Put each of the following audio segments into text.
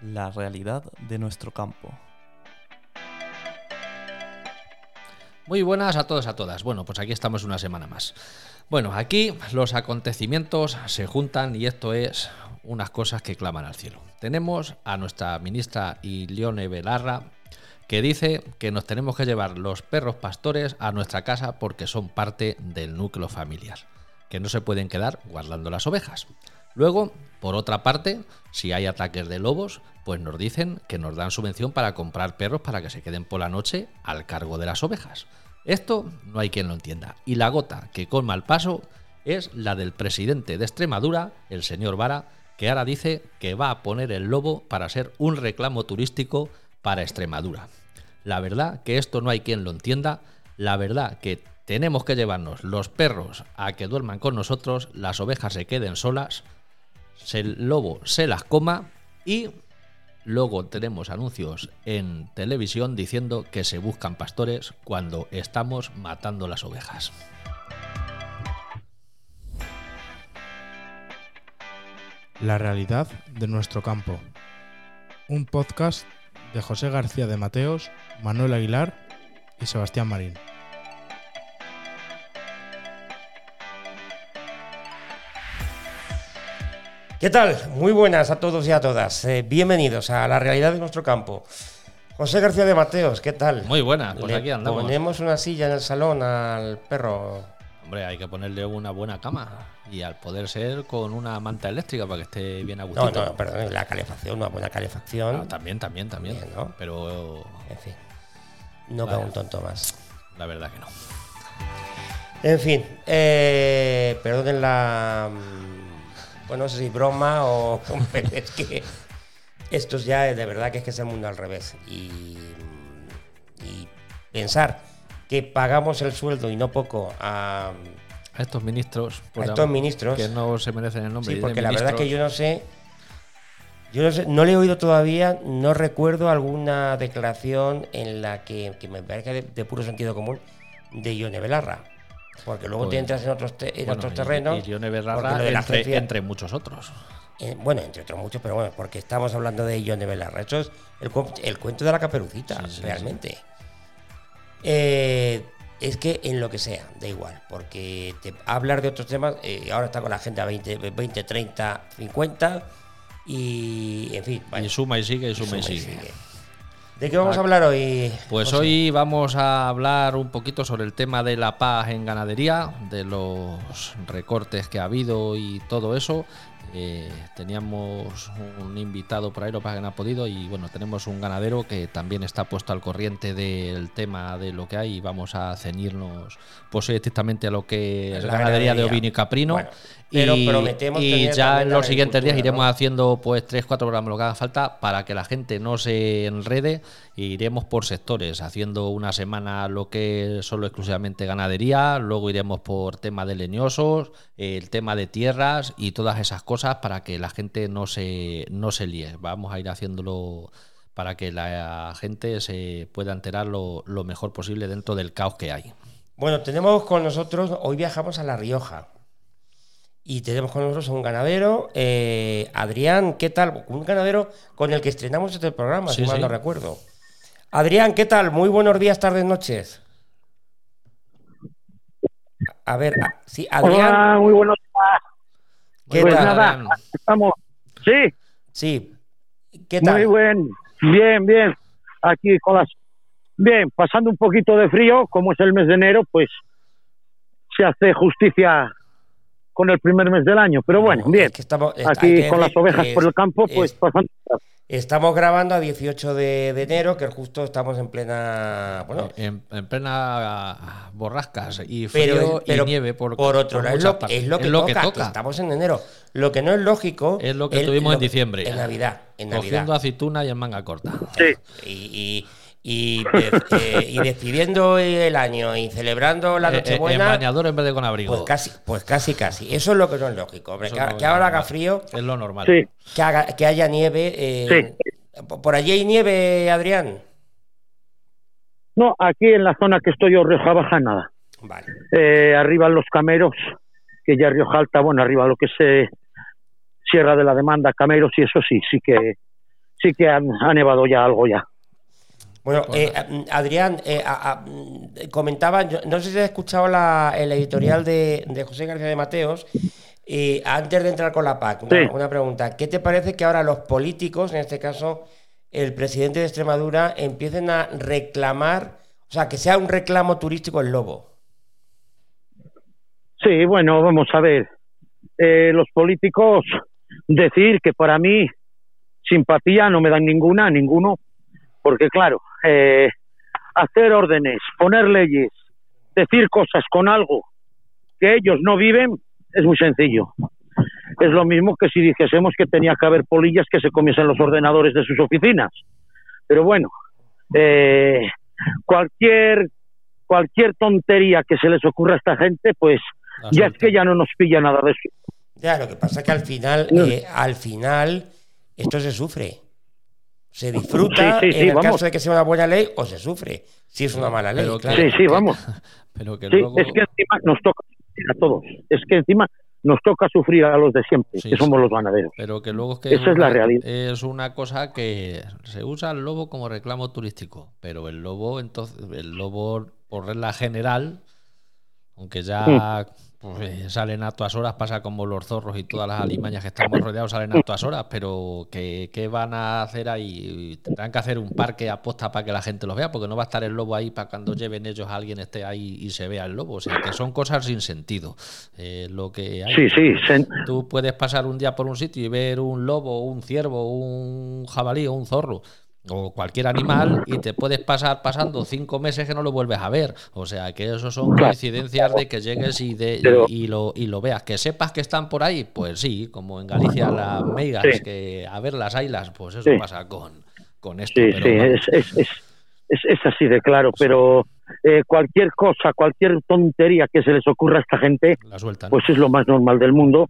la realidad de nuestro campo. Muy buenas a todos, a todas. Bueno, pues aquí estamos una semana más. Bueno, aquí los acontecimientos se juntan y esto es unas cosas que claman al cielo. Tenemos a nuestra ministra Ilione Belarra que dice que nos tenemos que llevar los perros pastores a nuestra casa porque son parte del núcleo familiar, que no se pueden quedar guardando las ovejas. Luego, por otra parte, si hay ataques de lobos, pues nos dicen que nos dan subvención para comprar perros para que se queden por la noche al cargo de las ovejas. Esto no hay quien lo entienda. Y la gota que colma el paso es la del presidente de Extremadura, el señor Vara, que ahora dice que va a poner el lobo para ser un reclamo turístico para Extremadura. La verdad que esto no hay quien lo entienda. La verdad que tenemos que llevarnos los perros a que duerman con nosotros, las ovejas se queden solas el lobo se las coma y luego tenemos anuncios en televisión diciendo que se buscan pastores cuando estamos matando las ovejas. La realidad de nuestro campo. Un podcast de José García de Mateos, Manuel Aguilar y Sebastián Marín. ¿Qué tal? Muy buenas a todos y a todas. Eh, bienvenidos a la realidad de nuestro campo. José García de Mateos, ¿qué tal? Muy buena, pues aquí andamos. Ponemos una silla en el salón al perro. Hombre, hay que ponerle una buena cama y al poder ser con una manta eléctrica para que esté bien a No, no, perdón, la calefacción, una buena calefacción. Ah, también, también, también. ¿no? Pero. En fin. No cabe un tonto más. La verdad que no. En fin, eh, perdonen la bueno, no sé si broma o... es que esto ya de verdad que es que es el mundo al revés. Y, pensar que pagamos el sueldo y no poco a, a estos ministros, a estos ministros que no se merecen el nombre. Sí, porque la verdad que yo no sé, yo no sé, no le he oído todavía, no recuerdo alguna declaración en la que, me parezca de, de, puro sentido común de Ione Belarra. Porque luego te pues, entras en otros, en otros terrenos. Y, entre, entre, muchos otros. Eh, bueno, entre otros muchos, pero bueno, porque estamos hablando de Ione Belarra. Eso es el, el, cuento de la caperucita, realmente. Eh, es que en lo que sea, da igual, porque te, hablar de otros temas, eh, ahora está con la agenda 20, 20, 30, 50 y en fin. Y suma y sigue, y suma, Y sigue. ¿De qué vamos a hablar hoy? Pues hoy vamos a hablar un poquito sobre el tema de la paz en ganadería, de los recortes que ha habido y todo eso. Eh, teníamos un invitado por ahí, lo que no ha podido, y bueno, tenemos un ganadero que también está puesto al corriente del tema de lo que hay y vamos a ceñirnos pues estrictamente a lo que es la ganadería, de ovino y caprino. Pero y, prometemos y ya en los siguientes días iremos haciendo pues 3, 4 programas lo que haga falta para que la gente no se enrede e iremos por sectores, haciendo una semana lo que es solo exclusivamente ganadería, luego iremos por tema de leñosos, el tema de tierras y todas esas cosas para que la gente no se, no se líe. Vamos a ir haciéndolo para que la gente se pueda enterar lo, mejor posible dentro del caos que hay. Bueno, tenemos con nosotros, hoy viajamos a La Rioja. Y tenemos con nosotros a un ganadero, eh, Adrián, ¿qué tal? Un ganadero con el que estrenamos este programa, si mal no recuerdo. Adrián, ¿qué tal? Muy buenos días, tardes, noches. A ver, sí, Adrián. muy buenos días. ¿Qué pues nada, estamos. Sí. Sí. ¿Qué tal? Muy buen. Bien, bien. Aquí con las. Bien, pasando un poquito de frío, como es el mes de enero, pues se hace justicia con el primer mes del año. Pero bueno, bien. Aquí con las ovejas por el campo, pues pasando. Estamos grabando a 18 de, enero, que justo estamos en plena. Bueno, en, plena borrascas y frío y nieve. Por, por otro lado, es lo, que, toca, Estamos en enero. Lo que no es lógico. Es lo que tuvimos en diciembre. En Navidad. En Cogiendo aceituna y en manga corta. Sí. y y, eh, y, despidiendo el año y celebrando la eh, eh, Nochebuena. en bañador en vez de con abrigo. Pues casi, pues casi, casi. Eso es lo que no es lógico. que, ahora haga frío. Es lo normal. Que, que haya nieve. ¿Por allí hay nieve, Adrián? No, aquí en la zona que estoy yo, Rioja Baja, nada. Vale. arriba los cameros, que ya Rioja Alta, bueno, arriba lo que se Sierra de la Demanda, Cameros y eso sí, sí que sí que ha, ha nevado ya algo ya. Bueno, eh, Adrián, eh, a- a- comentaba, yo- no sé si has escuchado la, el editorial de, de José García de Mateos, eh, antes de entrar con la PAC, una, Sí. una pregunta. ¿Qué te parece que ahora los políticos, en este caso el presidente de Extremadura, empiecen a reclamar, o sea, que sea un reclamo turístico el lobo? Sí, bueno, vamos a ver. Eh, los políticos decir que para mí simpatía no me dan ninguna, ninguno, porque claro, eh, hacer órdenes, poner leyes, decir cosas con algo que ellos no viven es muy sencillo. Es lo mismo que si dijésemos que tenía que haber polillas que se comiesen los ordenadores de sus oficinas. Pero bueno, eh, cualquier cualquier tontería que se les ocurra a esta gente, pues La ya es que ya no nos pilla nada de eso. Ya, lo que pasa es que al final, No. eh, al final, esto se sufre. Se disfruta Sí, sí, sí, en el vamos. caso de que sea una buena ley o se sufre si es una mala ley. Pero claro. Sí, sí, vamos. Pero que Sí, luego... es que encima nos toca sufrir a todos. Es que encima nos toca sufrir a los de siempre, Sí, que sí. somos los ganaderos. Pero que luego es que Esa es la una- realidad. Es una cosa que se usa el lobo como reclamo turístico, pero el lobo, entonces, el lobo por regla general, aunque ya pues, salen a todas horas, pasa como los zorros y todas las alimañas que estamos rodeados salen a todas horas, pero que ¿qué van a hacer ahí? Tendrán que hacer un parque aposta para que la gente los vea, porque no va a estar el lobo ahí para cuando lleven ellos a alguien esté ahí y se vea el lobo. O sea, que son cosas sin sentido. Eh, lo que hay. Sí, sí, Tú puedes pasar un día por un sitio y ver un lobo, un ciervo, un jabalí o un zorro o cualquier animal y te puedes pasar pasando cinco meses que no lo vuelves a ver. O sea que eso son coincidencias de que llegues y, de, y- Pero- y lo, y lo veas. Que sepas que están por ahí, pues sí, como en Galicia las meigas, Sí. que a ver las ailas, pues eso Sí. pasa con, con esto. sí, pero sí, es, es, es, es, es así de claro, pero eh, cualquier cosa, cualquier tontería que se les ocurra a esta gente, la sueltan. pues es lo más normal del mundo,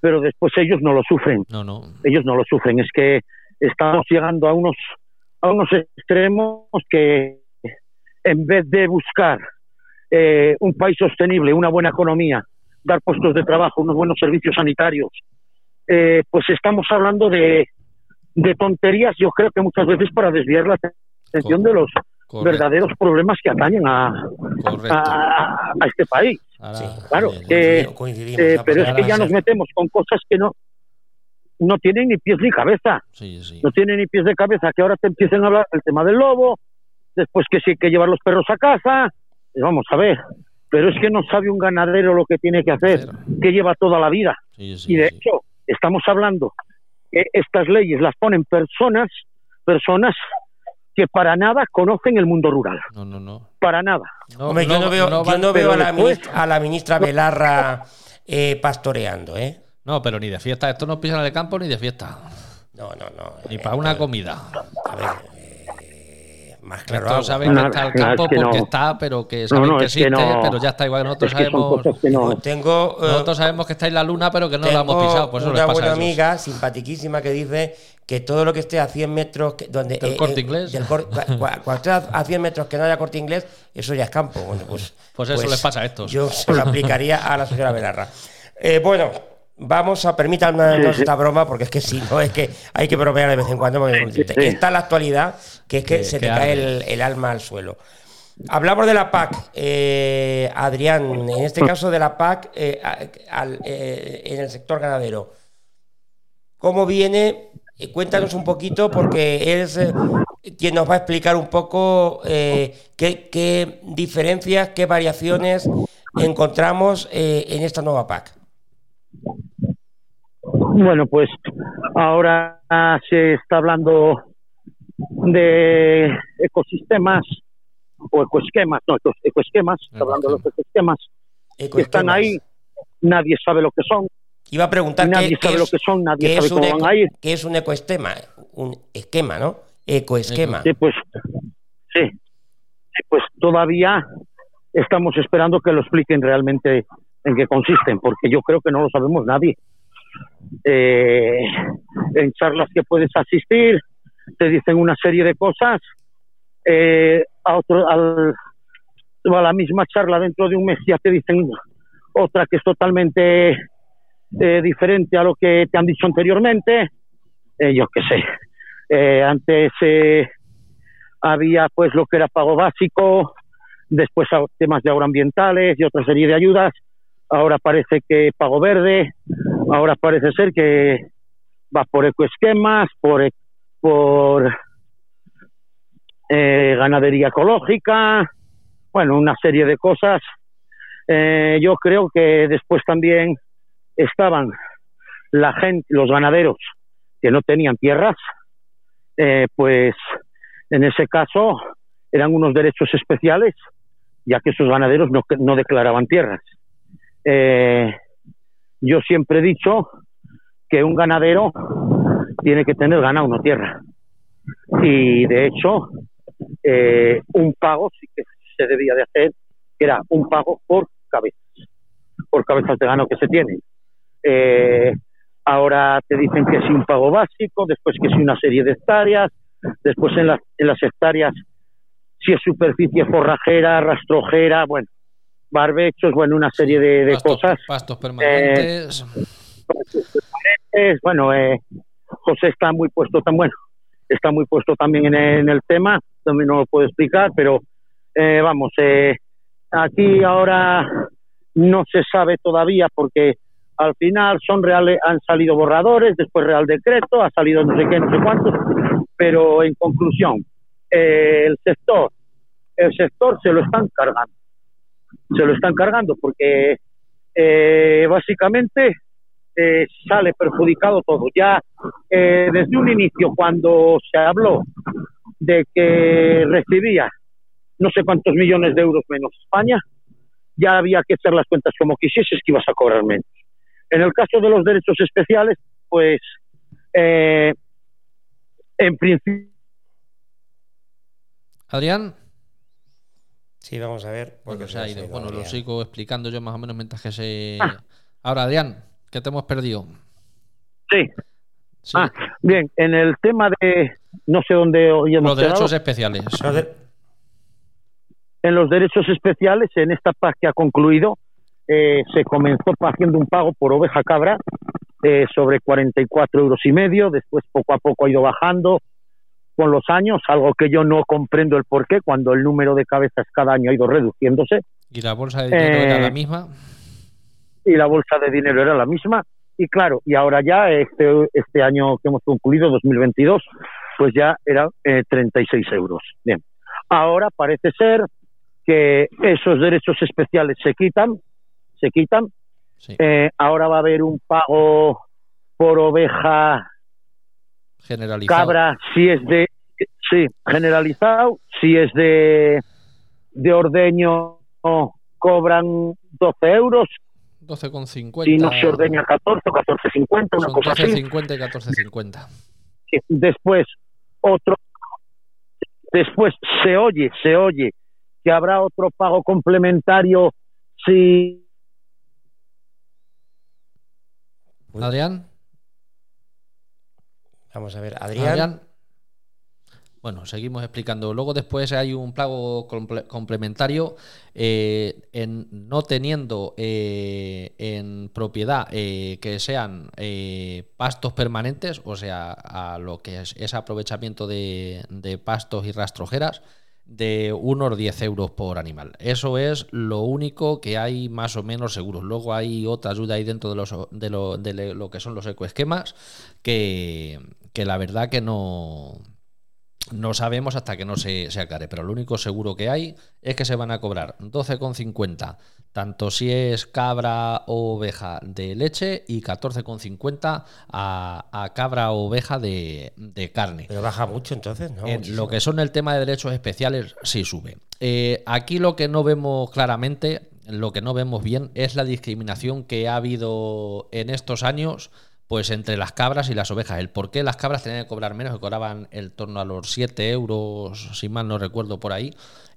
pero después ellos no lo sufren. no, no. ellos no lo sufren. Es que estamos llegando a unos a unos extremos que en vez de buscar eh, un país sostenible, una buena economía, dar puestos de trabajo, unos buenos servicios sanitarios, eh, pues estamos hablando de, de tonterías, yo creo que muchas veces para desviar la atención de los Correcto, verdaderos problemas que atañen a, a, a este país. Ahora, claro, eh, que- Coincidimos, coincidimos, Eh, pero es que ya nos metemos con cosas que no no tienen ni pies ni cabeza. sí, sí. no tiene ni pies de cabeza, que ahora te empiecen a hablar del tema del lobo, después que sí hay que llevar los perros a casa, y vamos a ver, pero es que no sabe un ganadero lo que tiene que hacer, Cero. que lleva toda la vida. Sí, sí, Y de sí. hecho, estamos hablando que estas leyes las ponen personas, personas que para nada conocen el mundo rural, No, no, no. para nada. No, Hombre, yo no veo, yo no veo a, la después- ministra, a la ministra Belarra eh, pastoreando, ¿eh? No, pero ni de fiesta. Esto no pisan en el campo ni de fiesta. No, no, no. Ni eh, para una comida. A ver, eh, más claro. Nosotros agua. saben que Nada, está el nada, campo es que porque no. está, pero que saben no, que es que existe, no. pero ya está igual. Nosotros Es que sabemos, que no... Tengo, eh, nosotros sabemos que está en la luna, pero que no la hemos pisado. Por eso les una pasa buena amiga simpatiquísima que dice que todo lo que esté a 100 metros que- donde Del Corte Inglés. del cor- cua- cua- cuando esté a 100 metros que no haya corte inglés eso ya es campo bueno, pues, Pues eso les pasa a estos. yo se lo aplicaría a la señora Belarra Eh, bueno vamos a permítanme Sí, sí. esta broma porque es que si no es que hay que bromear de vez en cuando porque sí. está la actualidad que es que Que- se te cae el, el alma al suelo Hablamos de la PAC, eh, Adrián, en este caso de la PAC eh, al- eh, en el sector ganadero. ¿Cómo viene? Eh, Cuéntanos un poquito porque eres quien nos va a explicar un poco eh, qué, qué diferencias, qué variaciones encontramos eh, en esta nueva PAC. Bueno, pues ahora se está hablando de ecosistemas o ecoesquemas, no, eco- ecoesquemas, está hablando de los ecoesquemas que están ahí, nadie sabe lo que son, Iba a preguntar nadie qué, qué sabe lo que son, nadie sabe cómo eco- van a ir. qué es un ecoesquema, un esquema, ¿no? Ecoesquema. Sí, pues, Sí, pues todavía estamos esperando que lo expliquen realmente en qué consisten, porque yo creo que no lo sabemos nadie. Eh, en charlas que puedes asistir, te dicen una serie de cosas, eh, a, otro, al, a la misma charla dentro de un mes ya te dicen otra que es totalmente eh, diferente a lo que te han dicho anteriormente, eh, yo qué sé. Eh, antes eh, había pues lo que era pago básico, después temas de agroambientales y otra serie de ayudas. Ahora parece que pago verde, ahora parece ser que va por ecoesquemas, por, e- por eh, ganadería ecológica, bueno, una serie de cosas. Eh, yo creo que después también estaban la gente, los ganaderos que no tenían tierras, eh, pues en ese caso eran unos derechos especiales, ya que esos ganaderos no, no declaraban tierras. Eh, yo siempre he dicho que un ganadero tiene que tener ganado, no tierra. Y de hecho, eh, un pago sí que se debía de hacer, que era un pago por cabezas, por cabezas de ganado que se tienen. Eh, ahora te dicen que sí un pago básico, después que sí una serie de hectáreas, después en las, en las hectáreas si es superficie forrajera, rastrojera, bueno, barbechos, bueno, una serie de, de pastos, cosas. pastos permanentes. Es, bueno, eh, José está muy puesto tan bueno, está muy puesto también en el, en el tema, también no lo puedo explicar, pero eh, vamos, eh, aquí ahora no se sabe todavía porque al final son reales, han salido borradores, después Real Decreto, ha salido no sé qué, no sé cuántos, pero en conclusión, eh, el sector, el sector se lo están cargando, se lo están cargando porque eh, básicamente eh, sale perjudicado todo. Ya eh, desde un inicio, cuando se habló de que recibía no sé cuántos millones de euros menos España, ya había que hacer las cuentas como quisieses que ibas a cobrar menos. En el caso de los derechos especiales, pues eh, en principio Adrián, Sí, vamos a ver. porque bueno, se ha ido. ido Bueno, lo sigo explicando yo más o menos mientras que se. Ah. Ahora, Adrián, que te hemos perdido. sí. Sí, Ah, bien, en el tema de no sé dónde hoy hemos los quedado. derechos especiales. En los derechos especiales, en esta PAC que ha concluido, eh, se comenzó haciendo un pago por oveja cabra eh, sobre 44 euros y medio, después poco a poco ha ido bajando con los años, algo que yo no comprendo el porqué, cuando el número de cabezas cada año ha ido reduciéndose Y la bolsa de dinero era Eh, la misma. y la bolsa de dinero era la misma. Y claro, y ahora ya este, este año que hemos concluido, 2022, pues ya era eh, 36 euros. Bien, ahora parece ser que esos derechos especiales se quitan, se quitan. Sí, Eh, ahora va a haber un pago por oveja generalizado. cabra si es de, sí, generalizado, si es de, de ordeño cobran 12 euros, 12,50. si no se ordeña 14 o 14.50, una cosa así. 12,50 y 14,50. que después otro después se oye se oye que habrá otro pago complementario si. Adrián, Vamos a ver, Adrián. Adrián. Bueno, seguimos explicando. Luego después hay un comple- complementario eh, en no teniendo eh, en propiedad eh, que sean pastos permanentes, o sea, a lo que es, es aprovechamiento de, pastos y rastrojeras, de unos 10 euros por animal. Eso es lo único que hay más o menos seguros. Luego hay otra ayuda ahí dentro de, los, lo, de lo que son los ecoesquemas que, que la verdad que no, no sabemos hasta que no se, se aclare. Pero lo único seguro que hay es que se van a cobrar 12,50 tanto si es cabra o oveja de leche y 14,50 a, a cabra o oveja de, de carne. Pero baja mucho entonces, ¿no? En lo que son el tema de derechos especiales, sí sube. Eh, aquí lo que no vemos claramente, lo que no vemos bien, es la discriminación que ha habido en estos años pues entre las cabras y las ovejas. El por qué las cabras tenían que cobrar menos, que cobraban en torno a los 7 euros, si mal no recuerdo por ahí,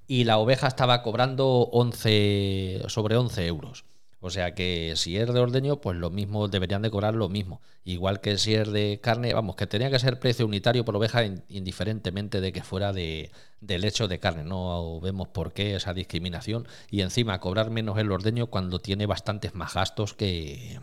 y la oveja estaba cobrando 11, sobre 11 euros. O sea que si es de ordeño, pues lo mismo, deberían de cobrar lo mismo. Igual que si es de carne, vamos, que tenía que ser precio unitario por oveja in- indiferentemente de que fuera de, de leche o de carne. No vemos por qué esa discriminación. Y encima cobrar menos el ordeño cuando tiene bastantes más gastos que,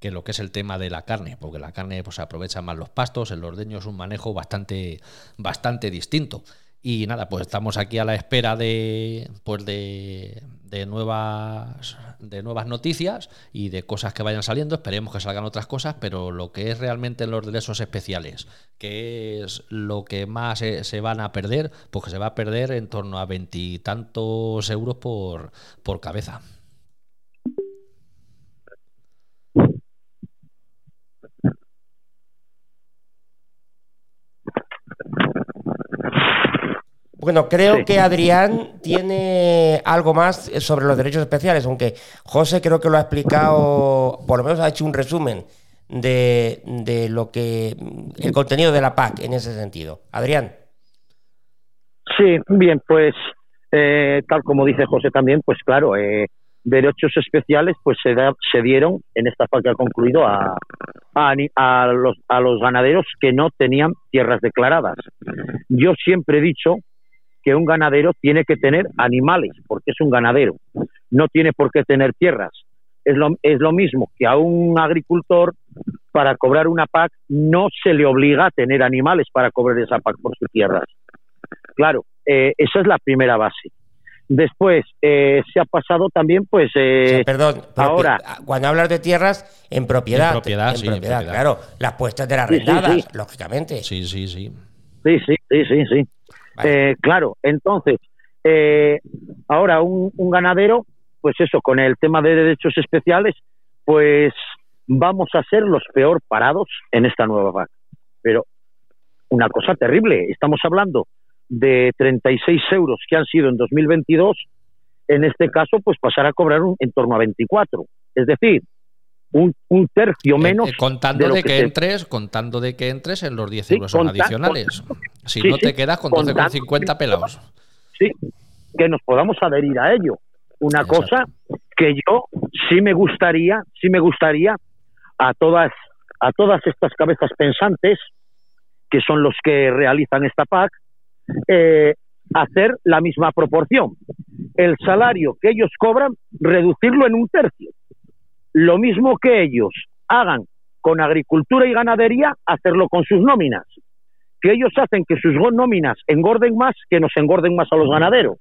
que lo que es el tema de la carne, porque la carne pues aprovecha más los pastos, el ordeño es un manejo bastante, bastante distinto. Y nada, pues estamos aquí a la espera de, pues de, de, nuevas, de nuevas noticias y de cosas que vayan saliendo. Esperemos que salgan otras cosas, pero lo que es realmente los derechos especiales, que es lo que más se, van a perder, pues que se va a perder en torno a veintitantos euros por, por cabeza. Bueno, creo que Adrián tiene algo más sobre los derechos especiales, aunque José creo que lo ha explicado, por lo menos ha hecho un resumen de, de lo que el contenido de la PAC en ese sentido. Adrián. Sí, bien, pues eh, tal como dice José también, pues claro, eh, derechos especiales pues se, da, se dieron en esta PAC que ha concluido a, a, a, los, a los ganaderos que no tenían tierras declaradas. Yo siempre he dicho que un ganadero tiene que tener animales, porque es un ganadero, no tiene por qué tener tierras. Es lo, es lo mismo que a un agricultor, para cobrar una PAC, no se le obliga a tener animales para cobrar esa PAC por sus tierras. Claro, eh, esa es la primera base. Después eh, se ha pasado también, pues. Eh, o sea, perdón, ahora. Cuando hablas de tierras, en propiedad. En propiedad, en sí, propiedad, en propiedad. claro. Las puestas de las arrendadas, Sí, sí, sí. lógicamente. Sí, sí. Sí, sí, sí, sí, sí. Vale. Eh, claro, entonces, eh, ahora un, un ganadero, pues eso, con el tema de derechos especiales, pues vamos a ser los peor parados en esta nueva PAC. Pero una cosa terrible, estamos hablando de 36 euros que han sido en 2022, en este caso, pues pasar a cobrar un, en torno a 24. Es decir, un, un tercio menos. Eh, eh, contando de que entres, contando de que entres en los 10 Sí, euros conta- adicionales. Si sí, no sí, te quedas con contando- 12,50 pelados. sí, que nos podamos adherir a ello. Una Exacto. cosa que yo sí me gustaría, sí me gustaría a todas, a todas estas cabezas pensantes, que son los que realizan esta PAC, eh, hacer la misma proporción. El salario que ellos cobran, reducirlo en un tercio. Lo mismo que ellos hagan con agricultura y ganadería, hacerlo con sus nóminas. Que ellos hacen que sus nóminas engorden más, que nos engorden más a los ganaderos.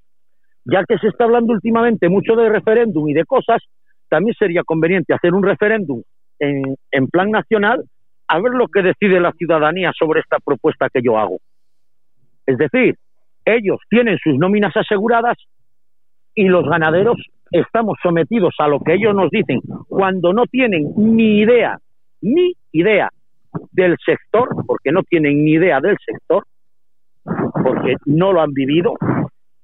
Ya que se está hablando últimamente mucho de referéndum y de cosas, también sería conveniente hacer un referéndum en, en plan nacional a ver lo que decide la ciudadanía sobre esta propuesta que yo hago. Es decir, ellos tienen sus nóminas aseguradas y los ganaderos estamos sometidos a lo que ellos nos dicen cuando no tienen ni idea, ni idea del sector, porque no tienen ni idea del sector, porque no lo han vivido,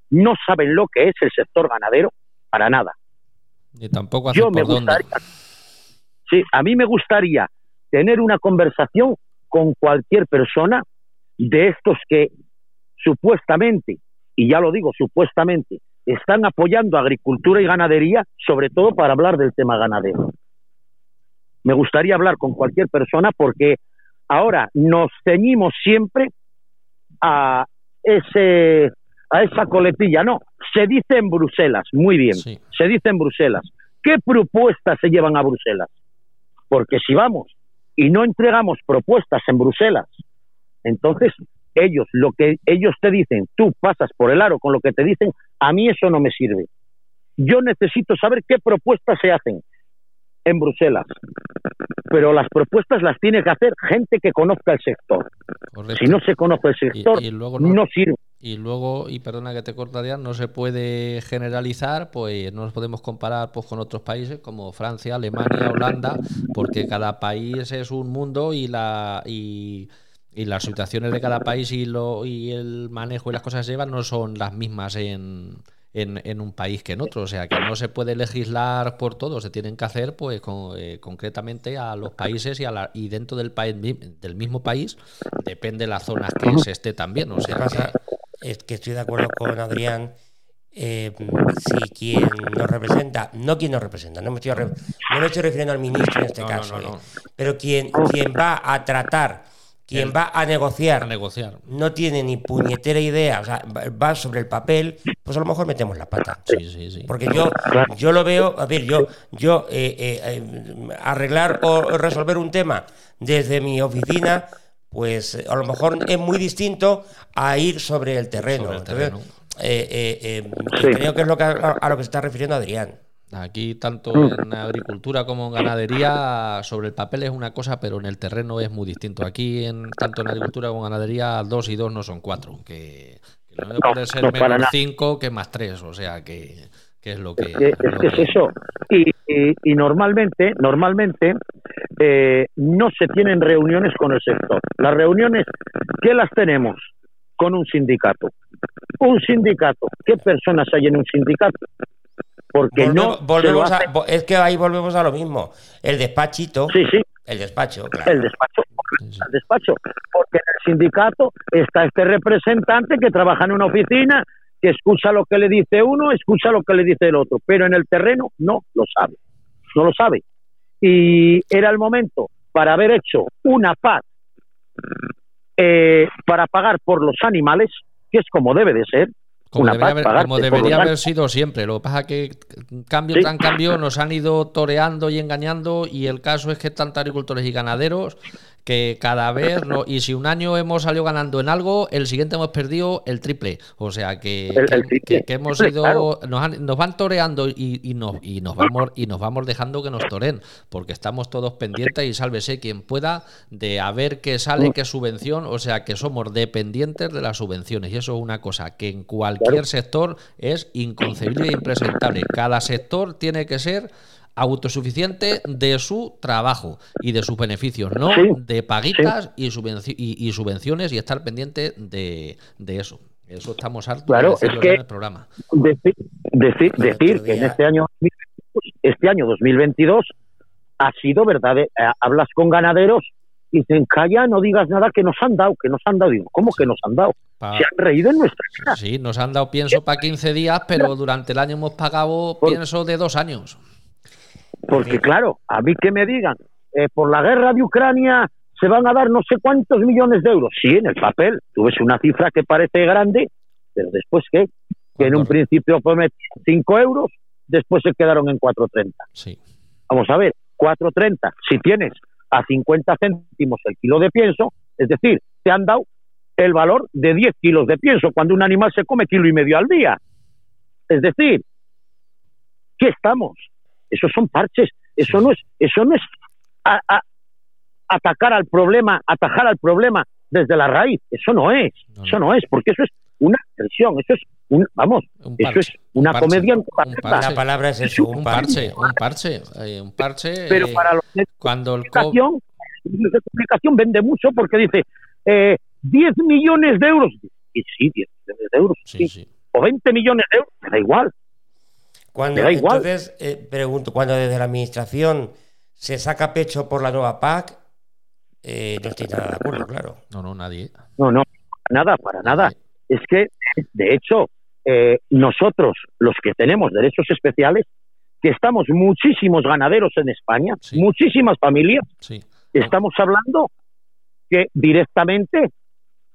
no saben lo que es el sector ganadero, para nada. Ni tampoco Yo me dónde. gustaría, sí, a mí me gustaría tener una conversación con cualquier persona de estos que supuestamente, y ya lo digo, supuestamente, están apoyando agricultura y ganadería, sobre todo para hablar del tema ganadero. Me gustaría hablar con cualquier persona porque ahora nos ceñimos siempre a ese a esa coletilla, no, se dice en Bruselas, muy bien, Sí. se dice en Bruselas. ¿Qué propuestas se llevan a Bruselas? Porque si vamos y no entregamos propuestas en Bruselas, entonces ellos, lo que ellos te dicen, tú pasas por el aro con lo que te dicen, a mí eso no me sirve. Yo necesito saber qué propuestas se hacen en Bruselas. Pero las propuestas las tiene que hacer gente que conozca el sector. Correcto. Si no se conoce el sector, y, y luego no, no sirve. y luego, y perdona que te cortaría, no se puede generalizar, pues no nos podemos comparar pues, con otros países como Francia, Alemania, Holanda, porque cada país es un mundo y la y, y las situaciones de cada país y lo y el manejo y las cosas que se llevan no son las mismas en, en, en un país que en otro. O sea que no se puede legislar por todo, se tienen que hacer pues con- eh, concretamente a los países y, a la, y dentro del, país, del mismo país depende de las zonas que se esté también. O sea pasa que- es que estoy de acuerdo con Adrián. eh, si quien nos representa, no quien nos representa, no me estoy, no me estoy refiriendo al ministro en este no, caso, no, no. eh, pero quien, quien va a tratar quien va a negociar A negociar. no tiene ni puñetera idea, o sea, va- sobre el papel, pues a lo mejor metemos la pata. Sí, sí, sí. Porque yo, yo lo veo, a ver, yo, yo eh, eh, eh, arreglar o resolver un tema desde mi oficina, pues eh, a lo mejor es muy distinto a ir sobre el terreno. Sobre el Entonces, terreno. eh, eh, eh, Sí. Creo que es lo que, a, a lo que se está refiriendo Adrián. Aquí, tanto en agricultura como en ganadería, sobre el papel es una cosa, pero en el terreno es muy distinto. Aquí, en, tanto en agricultura como en ganadería, dos y dos no son cuatro. Que, que no puede ser no, menos cinco que más tres. O sea, que, que es lo que. Es que, es lo que es que- eso. Y, y- y normalmente, normalmente eh, no se tienen reuniones con el sector. Las reuniones, ¿qué las tenemos? Con un sindicato. Un sindicato. ¿Qué personas hay en un sindicato? Porque Volvemos- no volvemos a- es que ahí volvemos a lo mismo. El despachito, Sí, sí, el despacho, claro. el despacho. El despacho. Porque en el sindicato está este representante que trabaja en una oficina, que escucha lo que le dice uno, escucha lo que le dice el otro. Pero en el terreno no lo sabe. No lo sabe. Y era el momento para haber hecho una paz eh, para pagar por los animales, que es como debe de ser. Como una debería, haber, como debería sido siempre. Lo que pasa es que cambio Sí. tras cambio nos han ido toreando y engañando y el caso es que tanto agricultores y ganaderos que cada vez, no, y si un año hemos salido ganando en algo, el siguiente hemos perdido el triple. O sea que, El- que, el triple, que- que hemos ido, claro. nos, han- nos van toreando y, y nos, y, nos vamos, y nos vamos dejando que nos toren, porque estamos todos pendientes y sálvese quien pueda de a ver qué sale, qué subvención, o sea que somos dependientes de las subvenciones y eso es una cosa que en cualquier sector es inconcebible e impresentable. Cada sector tiene que ser autosuficiente de su trabajo y de sus beneficios, no Sí, de paguitas y, subvenci- y- y subvenciones y estar pendiente de, de eso. Eso estamos hartos Claro, de es que- en el programa. Decir, decir, que en este año, este año 2022 ha sido verdad. eh, hablas con ganaderos y dicen, calla, no digas nada que nos han dado, que nos han dado. Digo, ¿cómo que nos han dado? Pa- Se han reído en nuestra cara. Sí, nos han dado pienso para 15 días, pero durante el año hemos pagado pienso de dos años. Porque claro, a mí que me digan, eh, por la guerra de Ucrania se van a dar no sé cuántos millones de euros. Sí, en el papel. Tú ves una cifra que parece grande, pero después qué? Que en un principio prometían 5 euros, después se quedaron en 4,30. Sí, Vamos a ver, 4,30. Si tienes a 50 céntimos el kilo de pienso, es decir, te han dado el valor de 10 kilos de pienso cuando un animal se come kilo y medio al día. Es decir, ¿qué estamos? Esos son parches. Eso no es, eso no es a- a- atacar al problema, atajar al problema desde la raíz. Eso no es. No, Eso no. es, porque eso es una agresión. Eso es un, vamos, Un eso es una un parche, comedia en. La palabra es eso, un parche, un parche, eh, un parche. Pero eh, para los cuando el co- comunicación, de comunicación vende mucho porque dice eh, 10 millones de euros. Y sí, 10 millones de euros. Sí, sí. sí. O 20 millones de euros, da igual. Cuando, Me da igual. Entonces, eh, pregunto, cuando desde la administración se saca pecho por la nueva PAC, eh, no estoy nada de acuerdo, claro. No, no, nadie. No, no, para nada, para nada. Es que, de hecho, eh, nosotros, los que tenemos derechos especiales, que estamos muchísimos ganaderos en España, Sí. muchísimas familias, Sí. estamos hablando que directamente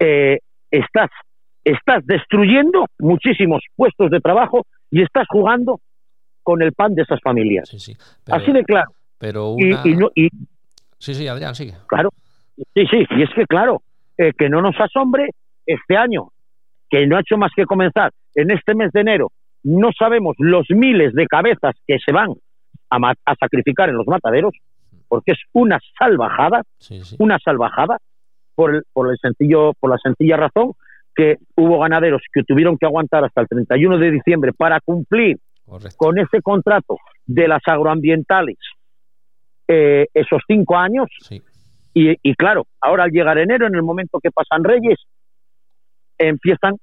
eh, estás, estás destruyendo muchísimos puestos de trabajo y estás jugando con el pan de esas familias. Sí, sí. Pero, Así de claro. pero Y, una... y no- y, Sí, sí, Adrián, sigue. claro, sí, sí, y es que claro, eh, que no nos asombre este año, que no ha hecho más que comenzar en este mes de enero, no sabemos los miles de cabezas que se van a, ma- a sacrificar en los mataderos, porque es una salvajada, Sí, sí. una salvajada por el, por el sencillo por la sencilla razón que hubo ganaderos que tuvieron que aguantar hasta el 31 de diciembre para cumplir Correcto. con ese contrato de las agroambientales eh, esos cinco años Sí. y, y claro ahora al llegar enero en el momento que pasan Reyes empiezan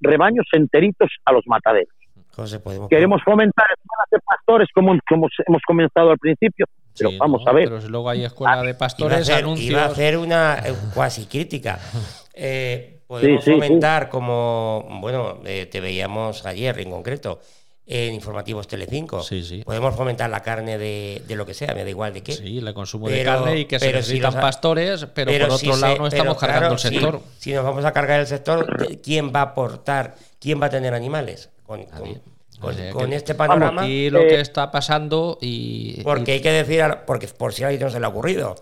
rebaños enteritos a los mataderos José, podemos queremos fomentar escuelas de pastores como, como hemos comenzado al principio pero Sí, vamos no, a ver Pero si luego hay escuela de Iba a, pastores, hacer, anuncios. iba a hacer una eh, cuasi crítica. Eh, podemos Sí, sí, sí. fomentar como, bueno, eh, te veíamos ayer en concreto, en informativos Telecinco. Sí, sí. Podemos fomentar la carne de, de lo que sea, me da igual de qué. Sí, el consumo de Pero- carne y que se si necesitan pastores, pero, por si otro lado se- no pero estamos cargando claro, el sector. Si, nos vamos a cargar el sector, ¿de- ¿quién va a aportar? ¿Quién va a tener animales? Con, con- O sea con que- este panorama. Aquí lo Eh, que está pasando y... Porque y- hay que decir, porque por si a alguien no se le ha ocurrido,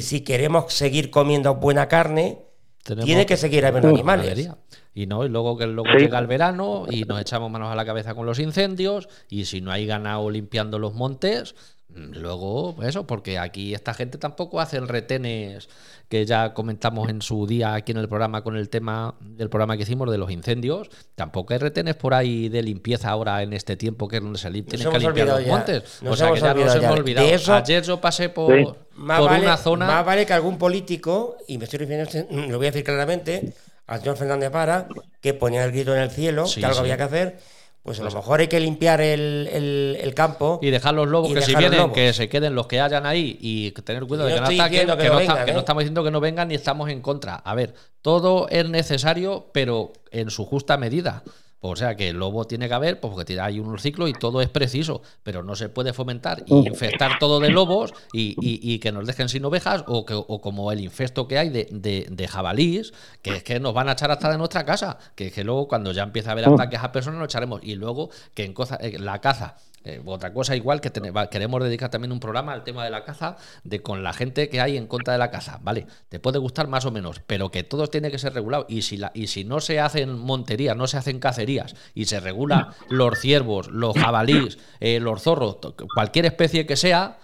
si queremos seguir comiendo buena carne, Tenemos- tiene que seguir habiendo animales. Y no, y luego que luego Sí. llega el verano y nos echamos manos a la cabeza con los incendios y si no hay ganado limpiando los montes, luego eso, porque aquí esta gente tampoco hace retenes que ya comentamos en su día aquí en el programa con el tema del programa que hicimos de los incendios, tampoco hay retenes por ahí de limpieza ahora en este tiempo que es donde se lim- tienen que limpiar los ya. montes. Nos o sea que ya nos hemos olvidado. Eso- Ayer yo pasé por, Sí. Por vale, una zona más vale que algún político, y me estoy refiriendo, lo voy a decir claramente, al señor Fernández Para, que ponía el grito en el cielo, Sí, que algo sí. había que hacer, pues a lo mejor hay que limpiar el, el- el campo. Y dejar los lobos que si vienen, lobos. que se queden los que hayan ahí y tener cuidado Y de que no ataquen, diciendo que, que no, no está- vengan, que no ¿eh? estamos diciendo que no vengan ni estamos en contra. A ver, todo es necesario, pero en su justa medida. O sea que el lobo tiene que haber, pues porque hay un ciclo y todo es preciso, pero no se puede fomentar y infestar todo de lobos y, y- y que nos dejen sin ovejas o, que, o como el infesto que hay de, de- de jabalís, que es que nos van a echar hasta de nuestra casa, que es que luego cuando ya empieza a haber ataques a personas nos echaremos. Y luego que en cosa- eh, la caza eh, otra cosa igual que tene- va- queremos dedicar también un programa al tema de la caza, de con la gente que hay en contra de la caza, ¿vale? Te puede gustar más o menos, pero que todo tiene que ser regulado. Y si, la, y si no se hacen monterías, no se hacen cacerías, y se regula los ciervos, los jabalís, eh, los zorros, cualquier especie que sea,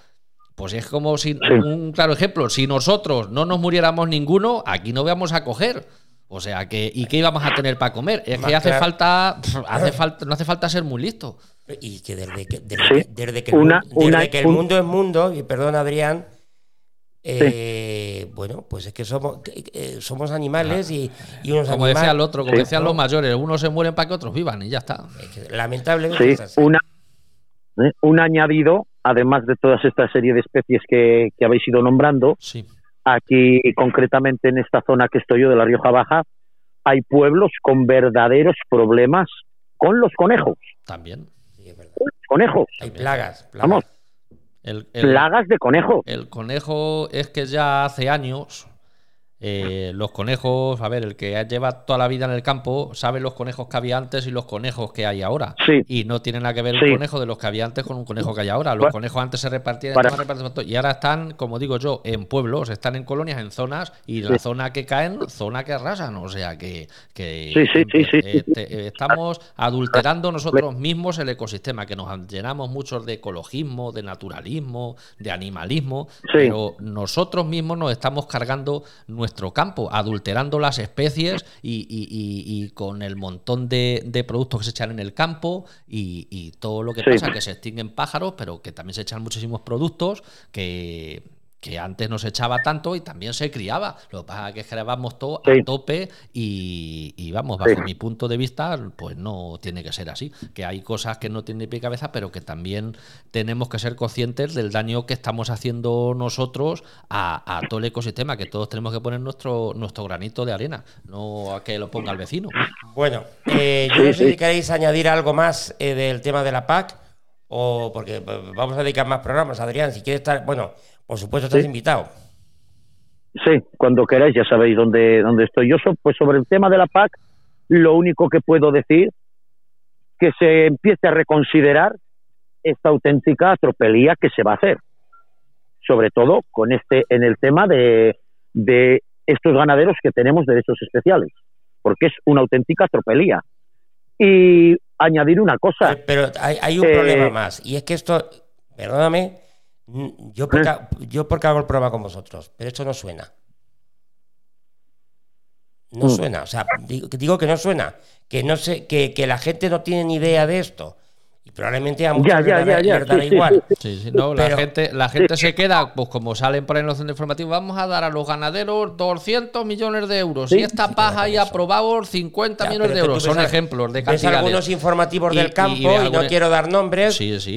pues es como si, un claro ejemplo, si nosotros no nos muriéramos ninguno, aquí no vamos a coger. O sea que, ¿y qué íbamos a tener para comer? Es que hace falta, hace falta, no hace falta ser muy listo. Y que desde que, desde Sí. que- desde que el, Una- desde una- que el un- mundo es mundo, y perdón Adrián, eh, bueno, pues es que somos, que somos animales y, y unos Como animales. decía el otro, como Sí. decían los mayores, unos se mueren para que otros vivan y ya está. es que lamentablemente Sí, es una, ¿eh? un añadido, además de todas esta serie de especies que, que habéis ido nombrando, Sí. aquí concretamente en esta zona que estoy yo de la Rioja Baja, hay pueblos con verdaderos problemas con los conejos. También. Es verdad. Conejos, Hay plagas, plagas. vamos, El, el- plagas de conejos. el conejo es que ya hace años. Eh, los conejos, a ver, el que lleva toda la vida en el campo sabe los conejos que había antes y los conejos que hay ahora. Sí. Y no tiene nada que ver Sí. un conejo de los que había antes con un conejo que hay ahora. Los conejos antes se repartían para- y ahora están, como digo yo, en pueblos, están en colonias, en zonas, y la zona que caen, zona que arrasan. O sea que, que Sí, sí, sí, sí, eh, estamos adulterando nosotros mismos el ecosistema, que nos llenamos muchos de ecologismo, de naturalismo, de animalismo, Sí. pero nosotros mismos nos estamos cargando nuestro campo, adulterando las especies y, y- y- y con el montón de, de productos que se echan en el campo y, todo lo que Sí. pasa, que se extinguen pájaros, pero que también se echan muchísimos productos que que antes no se echaba tanto y también se criaba. Lo que pasa es que grabamos todo Sí. a tope y, y vamos, bajo Sí. mi punto de vista, pues no tiene que ser así. Que hay cosas que no tienen pie y cabeza, pero que también tenemos que ser conscientes del daño que estamos haciendo nosotros a, a todo el ecosistema, que todos tenemos que poner nuestro, nuestro granito de arena, no a que lo ponga el vecino. Bueno, eh, yo Sí, no sé sí. si queréis añadir algo más eh, del tema de la PAC o porque eh, vamos a dedicar más programas. Adrián, si quieres estar, bueno, por supuesto estás Sí. invitado. Sí, cuando queráis, ya sabéis dónde, dónde estoy. Yo, so- pues sobre el tema de la PAC, lo único que puedo decir que se empiece a reconsiderar esta auténtica atropelía que se va a hacer. Sobre todo con este, en el tema de, de estos ganaderos que tenemos derechos especiales, porque es una auténtica atropelía. Y añadir una cosa, Pero hay, hay un Eh, problema más, y es que esto, perdóname, yo porque, Eh. yo porque hago el programa con vosotros, pero esto no suena. No Mm. suena, o sea, digo, que digo que no suena, que no sé, que, que la gente no tiene ni idea de esto. Y probablemente a muchos Ya, ya, dará- ya, ya, les dará igual. sí, Sí, sí, no, la gente, la gente se queda, pues como salen por ahí en los centros informativos, vamos a dar a los ganaderos 200 millones de euros. Sí. y esta Sí, paja y aprobamos 50 Ya, millones de euros. Son ejemplos de ves cantidades. algunos informativos Y- del y- campo y y, no algunos- quiero dar nombres. Sí, sí.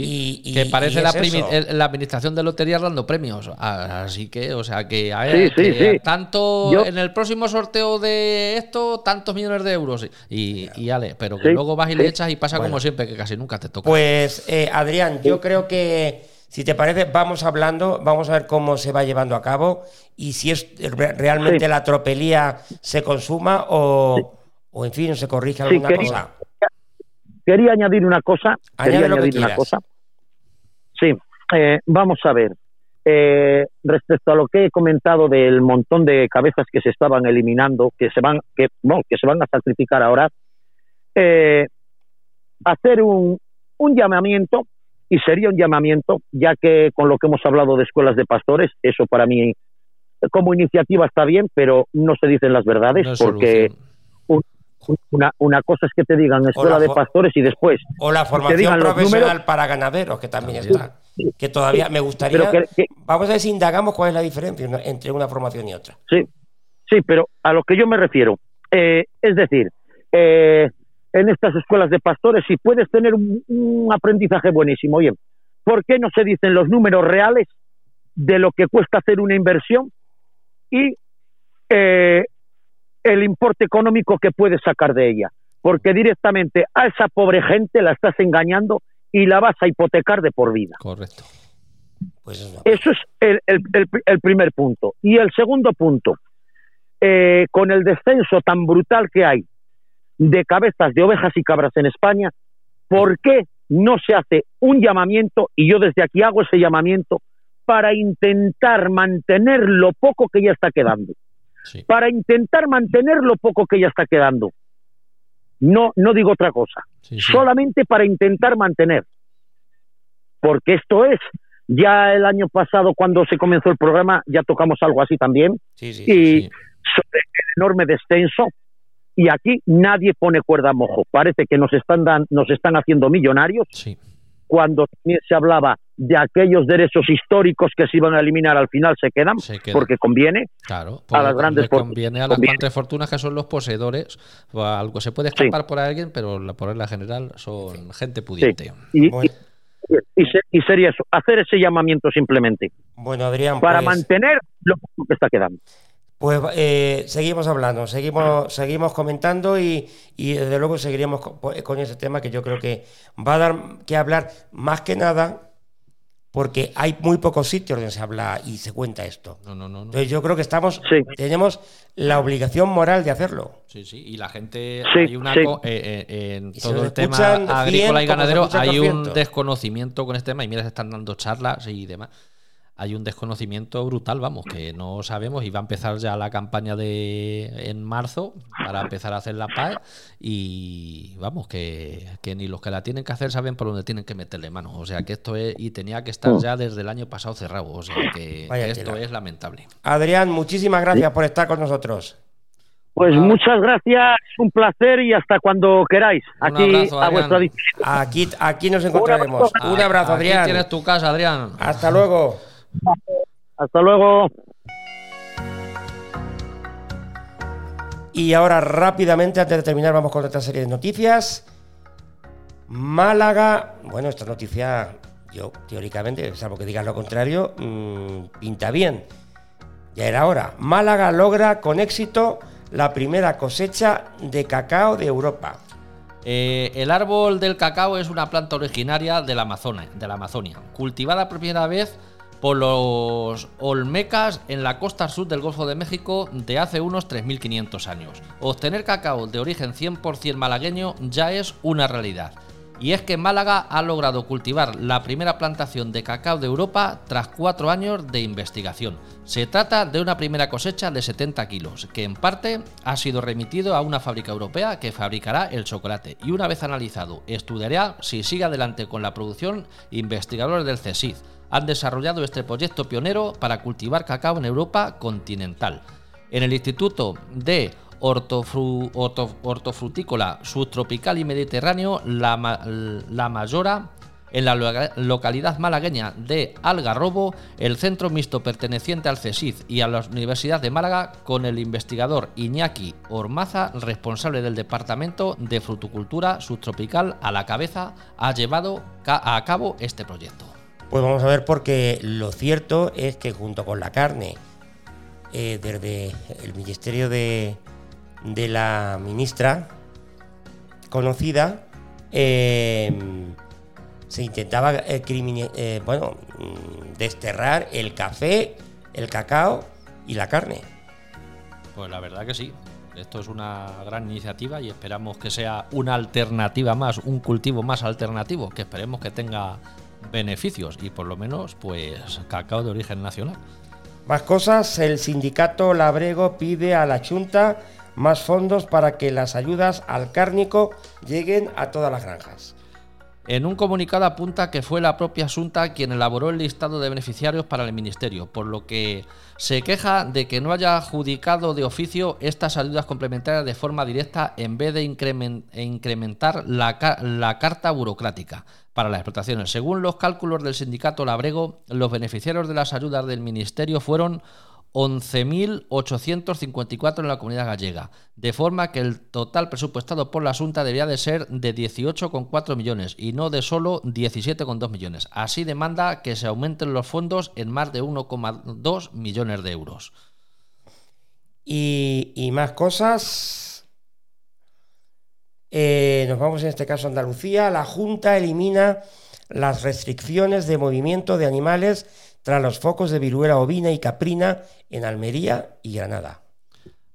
y- y- que parece y la, es administración de loterías dando premios. Ah, Así que, o sea, que, a Sí, sí, que sí. tanto Yo- en el próximo sorteo de esto, tantos millones de euros. Y, y ale, pero que Sí, luego vas y le echas y pasa Bueno. como siempre, que casi nunca te toca. Pues eh, Adrián, yo creo que si te parece, vamos hablando, vamos a ver cómo se va llevando a cabo y si es re- realmente Sí. la tropelía se consuma o, o en fin, se corrige alguna quería- cosa. Quería añadir una cosa. Añade quería lo que añadir una cosa. Sí, eh, vamos a ver. Eh, respecto a lo que he comentado del montón de cabezas que se estaban eliminando, que se van, que, bueno, que se van a sacrificar ahora, eh, hacer un, un llamamiento, y sería un llamamiento, ya que con lo que hemos hablado de escuelas de pastores, eso para mí como iniciativa está bien, pero no se dicen las verdades, No porque una, una cosa es que te digan escuela la de pastores y después O la te formación digan los profesional números. para ganaderos, que también También. está. Que todavía me gustaría. Pero que- que- Vamos a ver si indagamos cuál es la diferencia entre una formación y otra. Sí, sí, pero a lo que yo me refiero, eh, es decir, eh, en estas escuelas de pastores, si puedes tener un, un aprendizaje buenísimo, oye, ¿por qué no se dicen los números reales de lo que cuesta hacer una inversión y eh, el importe económico que puedes sacar de ella? Porque directamente a esa pobre gente la estás engañando y la vas a hipotecar de por vida. Correcto. Pues eso. Eso es el, el- el- el primer punto. Y el segundo punto, eh, con el descenso tan brutal que hay de cabezas de ovejas y cabras en España, ¿por qué no se hace un llamamiento? Y yo desde aquí hago ese llamamiento para intentar mantener lo poco que ya está quedando. Sí. Para intentar mantener lo poco que ya está quedando. No, no digo otra cosa Sí, sí. solamente para intentar mantener. Porque esto es, ya el año pasado cuando se comenzó el programa ya tocamos algo así también, y sobre el enorme descenso, y aquí nadie pone cuerda a mojo. Parece que nos están, dan- nos están haciendo millonarios Sí. cuando se hablaba de aquellos derechos históricos que se iban a eliminar al final se quedan, Se porque conviene. Claro, a las grandes conviene a las Conviene. grandes fortunas que son los poseedores. algo se puede escapar por alguien, pero la, por regla general son gente pudiente. Y, Bueno, y- y se- y sería eso, hacer ese llamamiento simplemente, bueno, Adrián, para pues, mantener lo poco que está quedando. Pues, eh, seguimos hablando, seguimos, seguimos comentando y, y desde luego seguiremos con, con ese tema que yo creo que va a dar que hablar más que nada porque hay muy pocos sitios donde se habla y se cuenta esto. No, no, no. no. Entonces yo creo que estamos, Sí. tenemos la obligación moral de hacerlo. Sí, sí, y la gente, Sí, hay una sí. eh, eh, en Y todo el tema agrícola y 100 como se ganadero hay un 200. desconocimiento con este tema y mira, se están dando charlas y demás. Hay un desconocimiento brutal, vamos, que no sabemos y va a empezar ya la campaña de en marzo para empezar a hacer la PAE y vamos, que, que ni los que la tienen que hacer saben por dónde tienen que meterle mano. O sea que esto es, y tenía que estar ya desde el año pasado cerrado, o sea que, esto es lamentable. Adrián, muchísimas gracias por estar con nosotros. Pues Ah. muchas gracias, un placer y hasta cuando queráis. Un Aquí abrazo, a vuestra disposición. Aquí, aquí nos encontraremos. Un abrazo, Aquí Adrián. tienes tu casa, Adrián. Hasta luego. Hasta luego. Y ahora rápidamente, antes de terminar, vamos con otra serie de noticias. Málaga, bueno, esta noticia, yo teóricamente, salvo que digas lo contrario, mm, pinta bien. Ya era hora. Málaga logra con éxito la primera cosecha de cacao de Europa. Eh, el árbol del cacao es una planta originaria de la, Amazonia, de la Amazonia, cultivada por primera vez por los olmecas en la costa sur del Golfo de México de hace unos 3.500 años. Obtener cacao de origen 100% malagueño ya es una realidad. Y es que Málaga ha logrado cultivar la primera plantación de cacao de Europa tras cuatro años de investigación. Se trata de una primera cosecha de 70 kilos, que en parte ha sido remitido a una fábrica europea que fabricará el chocolate. Y una vez analizado, estudiará si sigue adelante con la producción, investigadores del CSIC han desarrollado este proyecto pionero para cultivar cacao en Europa continental. En el Instituto de Hortofru- Horto- Hortofrutícola Subtropical y Mediterráneo, la, Ma- la Mayora, en la localidad malagueña de Algarrobo, el centro mixto perteneciente al CSIC y a la Universidad de Málaga, con el investigador Iñaki Ormaza, responsable del Departamento de Fruticultura Subtropical a la cabeza, ha llevado a cabo este proyecto. Pues vamos a ver porque lo cierto es que junto con la carne, eh, desde el ministerio de, de la ministra conocida, eh, se intentaba eh, eh, bueno, mm, desterrar el café, el cacao y la carne. Pues la verdad que sí. Esto es una gran iniciativa y esperamos que sea una alternativa más, un cultivo más alternativo, que esperemos que tenga beneficios y por lo menos pues cacao de origen nacional. Más cosas, el sindicato Labrego pide a la Junta más fondos para que las ayudas al cárnico lleguen a todas las granjas. En un comunicado apunta que fue la propia Junta quien elaboró el listado de beneficiarios para el Ministerio, por lo que se queja de que no haya adjudicado de oficio estas ayudas complementarias de forma directa en vez de incremen- incrementar la carta burocrática para las explotaciones. Según los cálculos del sindicato Labrego, los beneficiarios de las ayudas del Ministerio fueron 11.854 en la comunidad gallega, de forma que el total presupuestado por la Junta debía de ser de 18,4 millones y no de solo 17,2 millones. Así demanda que se aumenten los fondos en más de 1,2 millones de euros. Y, y más cosas. Eh, nos vamos en este caso a Andalucía. La Junta elimina las restricciones de movimiento de animales tras los focos de viruela ovina y caprina en Almería y Granada.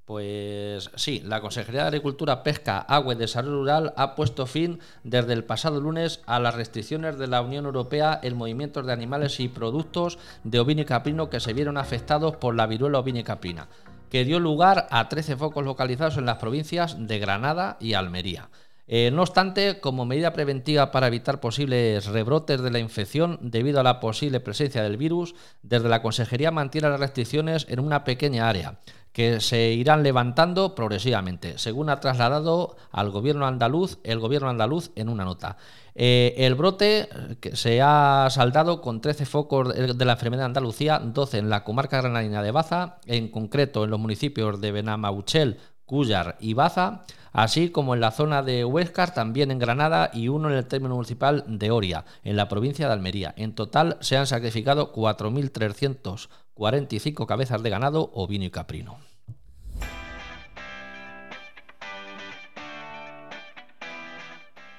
Pues sí, la Consejería de Agricultura, Pesca, Agua y Desarrollo Rural ha puesto fin desde el pasado lunes a las restricciones de la Unión Europea en movimientos de animales y productos de ovino y caprino que se vieron afectados por la viruela ovina y caprina, que dio lugar a 13 focos localizados en las provincias de Granada y Almería. Eh, no obstante, como medida preventiva para evitar posibles rebrotes de la infección debido a la posible presencia del virus, desde la Consejería mantiene las restricciones en una pequeña área, que se irán levantando progresivamente, según ha trasladado al gobierno andaluz el gobierno andaluz en una nota. Eh, el brote eh, se ha saldado con 13 focos de de la enfermedad en Andalucía, 12 en la comarca granadina de Baza, en concreto en los municipios de Benamauchel, Cúllar y Baza, así como en la zona de Huéscar, también en Granada, y uno en el término municipal de Oria, en la provincia de Almería. En total se han sacrificado 4.345 cabezas de ganado ovino y caprino.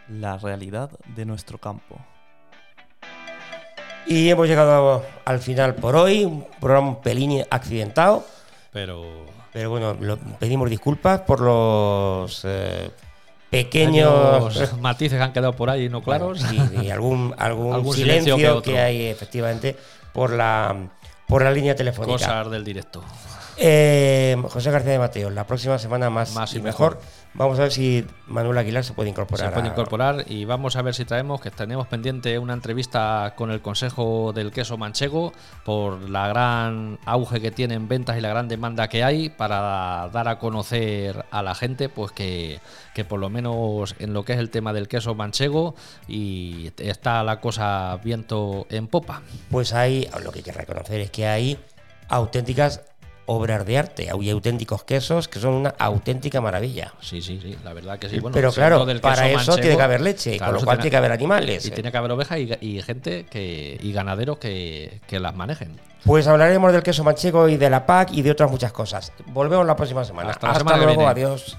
La realidad de nuestro campo. Y hemos llegado al final por hoy. Un programa un pelín accidentado. Pero Pero bueno, lo- pedimos disculpas por los eh, pequeños. matices que han quedado por ahí no claros. Bueno, y algún, algún, Algún silencio silencio, que hay efectivamente por la, por la línea telefónica. Cosas del directo. Eh, José García de Mateo, la próxima semana más, Más y y mejor. mejor. Vamos a ver si Manuel Aguilar se puede incorporar. Se puede a- incorporar y vamos a ver si traemos, que tenemos pendiente una entrevista con el Consejo del Queso Manchego por la gran auge que tiene en ventas y la gran demanda que hay para dar a conocer a la gente pues que, que por lo menos en lo que es el tema del queso manchego y está la cosa viento en popa. Pues hay, lo que hay que reconocer es que hay auténticas obras de arte, hay auténticos quesos que son una auténtica maravilla. Sí, sí, sí, la verdad que sí. Bueno, Pero claro, del para eso manchego, tiene que haber leche, claro, con lo cual tiene- tiene que haber animales. Y tiene que haber ovejas y, y gente que y ganaderos que, que las manejen. Pues hablaremos del queso manchego y de la PAC y de otras muchas cosas. Volvemos la próxima semana. Hasta la semana que luego, viene. adiós.